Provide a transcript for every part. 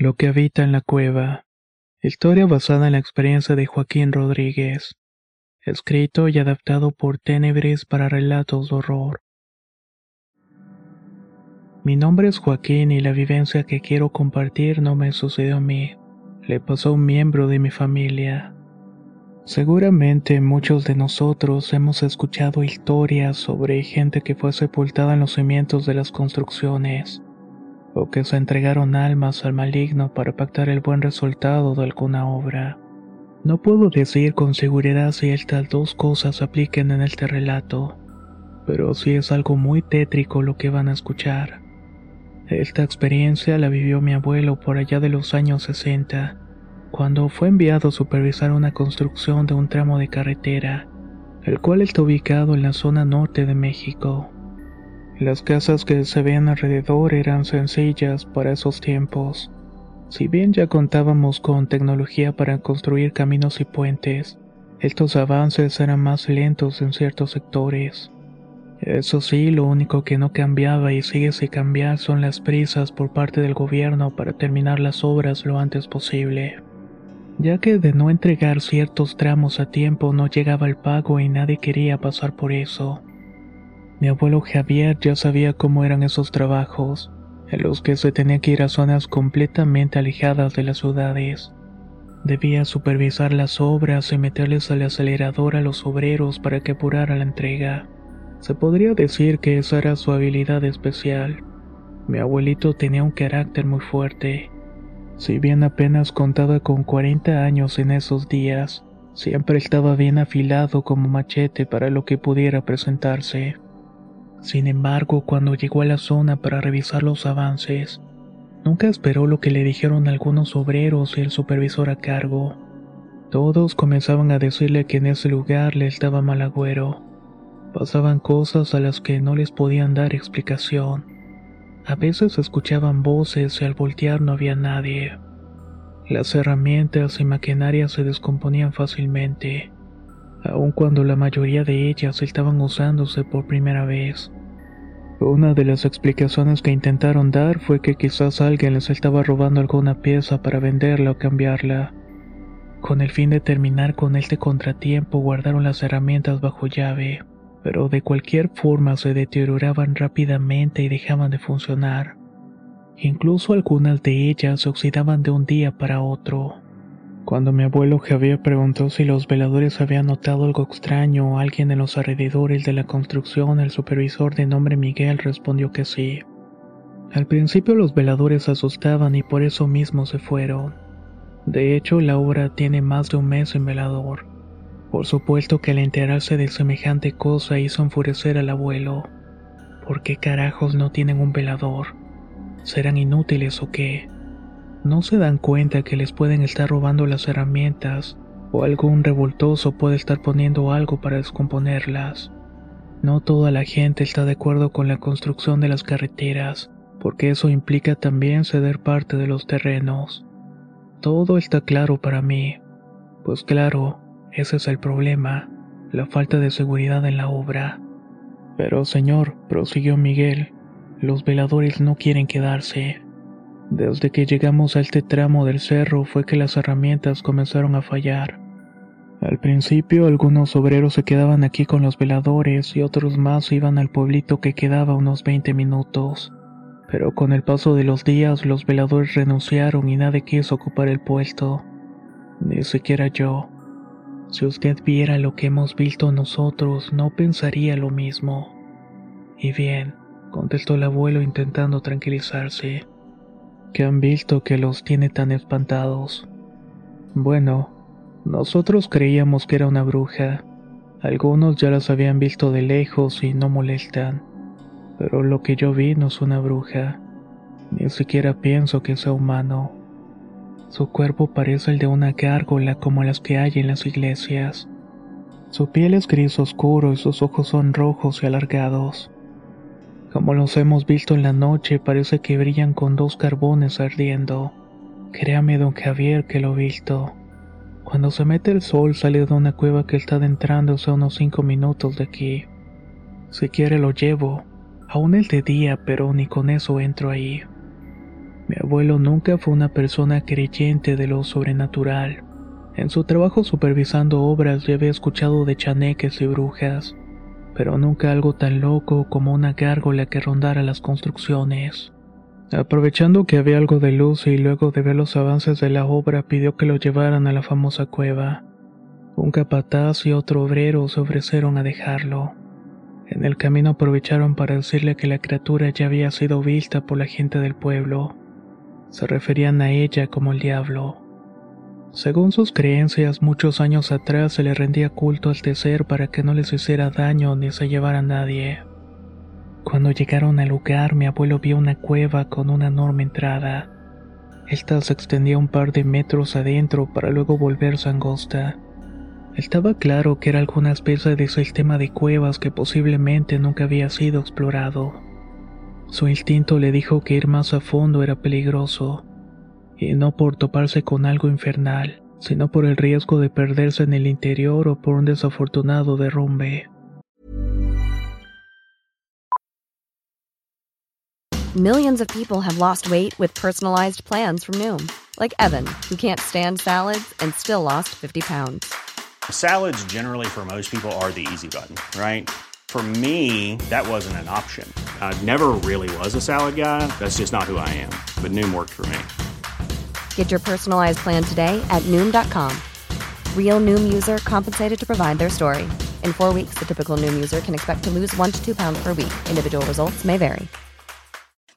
Lo que habita en la cueva. Historia basada en la experiencia de Joaquín Rodríguez. Escrito y adaptado por Tenebris para relatos de horror. Mi nombre es Joaquín y la vivencia que quiero compartir no me sucedió a mí. Le pasó a un miembro de mi familia. Seguramente muchos de nosotros hemos escuchado historias sobre gente que fue sepultada en los cimientos de las construcciones, o que se entregaron almas al maligno para pactar el buen resultado de alguna obra. No puedo decir con seguridad si estas dos cosas apliquen en este relato, pero sí es algo muy tétrico lo que van a escuchar. Esta experiencia la vivió mi abuelo por allá de los años 60, cuando fue enviado a supervisar una construcción de un tramo de carretera, el cual está ubicado en la zona norte de México. Las casas que se veían alrededor eran sencillas para esos tiempos. Si bien ya contábamos con tecnología para construir caminos y puentes, estos avances eran más lentos en ciertos sectores. Eso sí, lo único que no cambiaba y sigue sin cambiar son las prisas por parte del gobierno para terminar las obras lo antes posible. Ya que de no entregar ciertos tramos a tiempo no llegaba el pago y nadie quería pasar por eso. Mi abuelo Javier ya sabía cómo eran esos trabajos, en los que se tenía que ir a zonas completamente alejadas de las ciudades. Debía supervisar las obras y meterles al acelerador a los obreros para que apurara la entrega. Se podría decir que esa era su habilidad especial. Mi abuelito tenía un carácter muy fuerte. Si bien apenas contaba con 40 años en esos días, siempre estaba bien afilado como machete para lo que pudiera presentarse. Sin embargo, cuando llegó a la zona para revisar los avances, nunca esperó lo que le dijeron algunos obreros y el supervisor a cargo. Todos comenzaban a decirle que en ese lugar le estaba mal agüero. Pasaban cosas a las que no les podían dar explicación. A veces escuchaban voces y al voltear no había nadie. Las herramientas y maquinarias se descomponían fácilmente aun cuando la mayoría de ellas estaban usándose por primera vez. Una de las explicaciones que intentaron dar fue que quizás alguien les estaba robando alguna pieza para venderla o cambiarla. Con el fin de terminar con este contratiempo guardaron las herramientas bajo llave, pero de cualquier forma se deterioraban rápidamente y dejaban de funcionar. Incluso algunas de ellas se oxidaban de un día para otro. Cuando mi abuelo Javier preguntó si los veladores habían notado algo extraño o alguien en los alrededores de la construcción, el supervisor de nombre Miguel respondió que sí. Al principio los veladores se asustaban y por eso mismo se fueron. De hecho, la obra tiene más de un mes en velador. Por supuesto que al enterarse de semejante cosa hizo enfurecer al abuelo. ¿Por qué carajos no tienen un velador? ¿Serán inútiles o qué? No se dan cuenta que les pueden estar robando las herramientas o algún revoltoso puede estar poniendo algo para descomponerlas. No toda la gente está de acuerdo con la construcción de las carreteras, porque eso implica también ceder parte de los terrenos. Todo está claro para mí, pues claro, ese es el problema, la falta de seguridad en la obra. Pero señor, prosiguió Miguel, los veladores no quieren quedarse. Desde que llegamos a este tramo del cerro fue que las herramientas comenzaron a fallar. Al principio algunos obreros se quedaban aquí con los veladores y otros más iban al pueblito que quedaba unos 20 minutos. Pero con el paso de los días los veladores renunciaron y nadie quiso ocupar el puesto. Ni siquiera yo. Si usted viera lo que hemos visto nosotros, no pensaría lo mismo. Y bien, contestó el abuelo intentando tranquilizarse que han visto que los tiene tan espantados. Bueno, nosotros creíamos que era una bruja. Algunos ya las habían visto de lejos y no molestan. Pero lo que yo vi no es una bruja. Ni siquiera pienso que sea humano. Su cuerpo parece el de una gárgola como las que hay en las iglesias. Su piel es gris oscuro y sus ojos son rojos y alargados. Como los hemos visto en la noche, parece que brillan con dos carbones ardiendo. Créame, don Javier, que lo he visto. Cuando se mete el sol sale de una cueva que está adentrándose a unos cinco minutos de aquí. Si quiere lo llevo, aún es de día, pero ni con eso entro ahí. Mi abuelo nunca fue una persona creyente de lo sobrenatural. En su trabajo supervisando obras ya había escuchado de chaneques y brujas, pero nunca algo tan loco como una gárgola que rondara las construcciones. Aprovechando que había algo de luz y luego de ver los avances de la obra pidió que lo llevaran a la famosa cueva. Un capataz y otro obrero se ofrecieron a dejarlo. En el camino aprovecharon para decirle que la criatura ya había sido vista por la gente del pueblo. Se referían a ella como el diablo. Según sus creencias, muchos años atrás se le rendía culto al tecer para que no les hiciera daño ni se llevara a nadie. Cuando llegaron al lugar, mi abuelo vio una cueva con una enorme entrada. Esta se extendía un par de metros adentro para luego volverse angosta. Estaba claro que era alguna especie de sistema de cuevas que posiblemente nunca había sido explorado. Su instinto le dijo que ir más a fondo era peligroso, y no por toparse con algo infernal, sino por el riesgo de perderse en el interior o por un desafortunado derrumbe. Millions of people have lost weight with personalized plans from Noom, like Evan, who can't stand salads and still lost 50 pounds. Salads, generally, for most people, are the easy button, right? For me, that wasn't an option. I never really was a salad guy. That's just not who I am. But Noom worked for me. Get your personalized plan today at Noom.com. Real Noom user compensated to provide their story. In four weeks, the typical Noom user can expect to lose one to two pounds per week. Individual results may vary.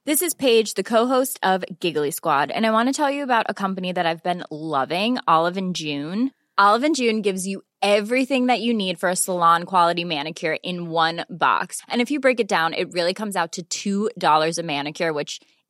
This is Paige, the co-host of Giggly Squad, and I want to tell you about a company that I've been loving, Olive and June. Olive and June gives you everything that you need for a salon quality manicure in one box. And if you break it down, it really comes out to $2 a manicure, which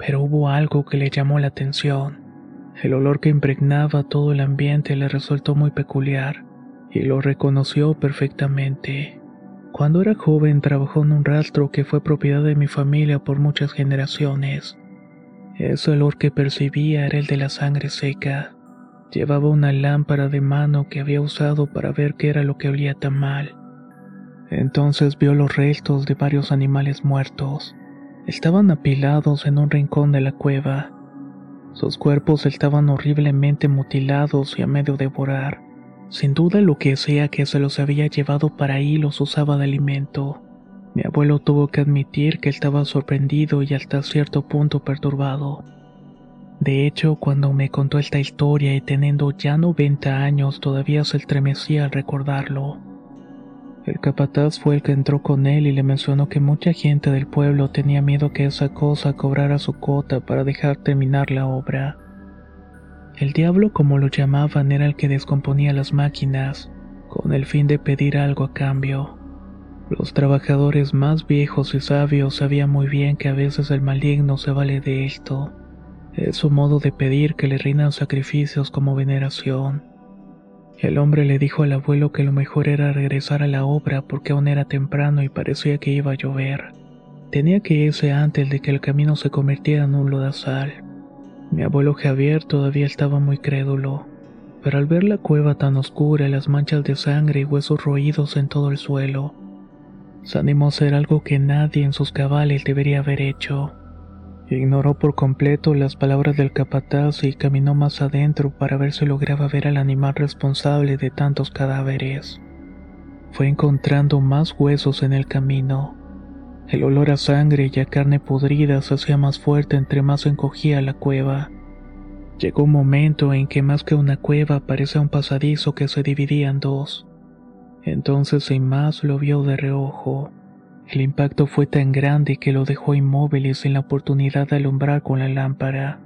Pero hubo algo que le llamó la atención. El olor que impregnaba todo el ambiente le resultó muy peculiar y lo reconoció perfectamente. Cuando era joven trabajó en un rastro que fue propiedad de mi familia por muchas generaciones. Ese olor que percibía era el de la sangre seca. Llevaba una lámpara de mano que había usado para ver qué era lo que olía tan mal. Entonces vio los restos de varios animales muertos. Estaban apilados en un rincón de la cueva. Sus cuerpos estaban horriblemente mutilados y a medio devorar. Sin duda lo que sea que se los había llevado para ahí los usaba de alimento. Mi abuelo tuvo que admitir que estaba sorprendido y hasta cierto punto perturbado. De hecho, cuando me contó esta historia y teniendo ya 90 años todavía se estremecía al recordarlo. El capataz fue el que entró con él y le mencionó que mucha gente del pueblo tenía miedo que esa cosa cobrara su cuota para dejar terminar la obra. El diablo, como lo llamaban, era el que descomponía las máquinas, con el fin de pedir algo a cambio. Los trabajadores más viejos y sabios sabían muy bien que a veces el maligno se vale de esto. Es su modo de pedir que le rindan sacrificios como veneración. El hombre le dijo al abuelo que lo mejor era regresar a la obra porque aún era temprano y parecía que iba a llover. Tenía que irse antes de que el camino se convirtiera en un lodazal. Mi abuelo Javier todavía estaba muy crédulo, pero al ver la cueva tan oscura las manchas de sangre y huesos roídos en todo el suelo, se animó a hacer algo que nadie en sus cabales debería haber hecho. Ignoró por completo las palabras del capataz y caminó más adentro para ver si lograba ver al animal responsable de tantos cadáveres. fue encontrando más huesos en el camino. El olor a sangre y a carne podrida se hacía más fuerte entre más encogía la cueva. Llegó un momento en que más que una cueva parecía un pasadizo que se dividía en dos. Entonces sin más lo vio de reojo. El impacto fue tan grande que lo dejó inmóvil y sin la oportunidad de alumbrar con la lámpara.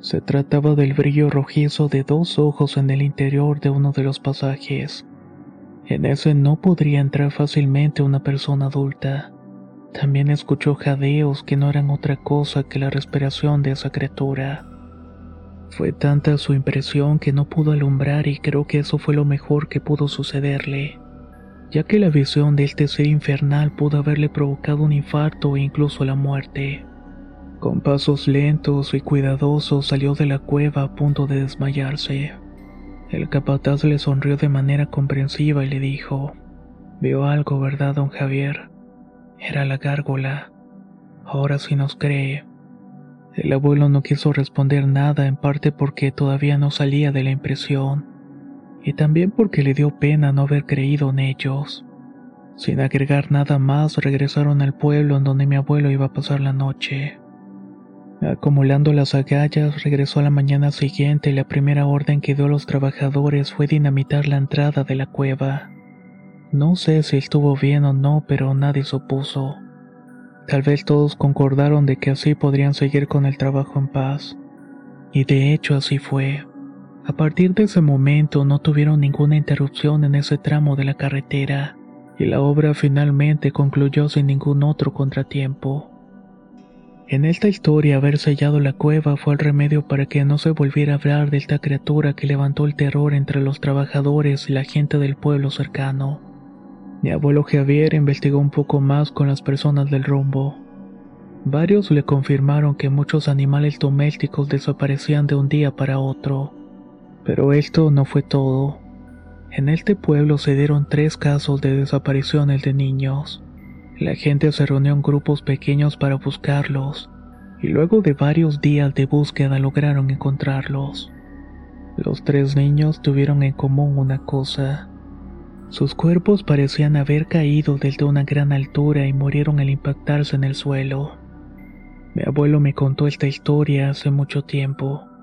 Se trataba del brillo rojizo de dos ojos en el interior de uno de los pasajes. En ese no podría entrar fácilmente una persona adulta. También escuchó jadeos que no eran otra cosa que la respiración de esa criatura. Fue tanta su impresión que no pudo alumbrar y creo que eso fue lo mejor que pudo sucederle, ya que la visión de este ser infernal pudo haberle provocado un infarto e incluso la muerte. Con pasos lentos y cuidadosos salió de la cueva a punto de desmayarse. El capataz le sonrió de manera comprensiva y le dijo, Vio algo, ¿verdad, don Javier? Era la gárgola. Ahora sí nos cree. El abuelo no quiso responder nada en parte porque todavía no salía de la impresión, y también porque le dio pena no haber creído en ellos. Sin agregar nada más, regresaron al pueblo en donde mi abuelo iba a pasar la noche. Acumulando las agallas, regresó a la mañana siguiente y la primera orden que dio a los trabajadores fue dinamitar la entrada de la cueva. No sé si estuvo bien o no, pero nadie se opuso. Tal vez todos concordaron de que así podrían seguir con el trabajo en paz. Y de hecho así fue. A partir de ese momento no tuvieron ninguna interrupción en ese tramo de la carretera, y la obra finalmente concluyó sin ningún otro contratiempo. En esta historia haber sellado la cueva fue el remedio para que no se volviera a hablar de esta criatura que levantó el terror entre los trabajadores y la gente del pueblo cercano. Mi abuelo Javier investigó un poco más con las personas del rumbo. Varios le confirmaron que muchos animales domésticos desaparecían de un día para otro. Pero esto no fue todo. En este pueblo se dieron tres casos de desapariciones de niños. La gente se reunió en grupos pequeños para buscarlos, y luego de varios días de búsqueda lograron encontrarlos. Los tres niños tuvieron en común una cosa. Sus cuerpos parecían haber caído desde una gran altura y murieron al impactarse en el suelo. Mi abuelo me contó esta historia hace mucho tiempo.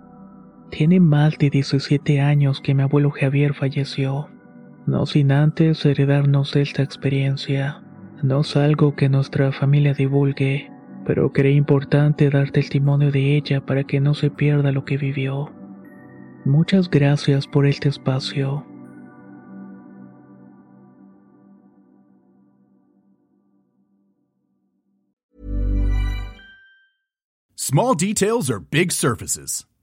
Tiene más de 17 años que mi abuelo Javier falleció, no sin antes heredarnos esta experiencia. No es algo que nuestra familia divulgue, pero creí importante dar testimonio de ella para que no se pierda lo que vivió. Muchas gracias por este espacio. Small details are big surfaces.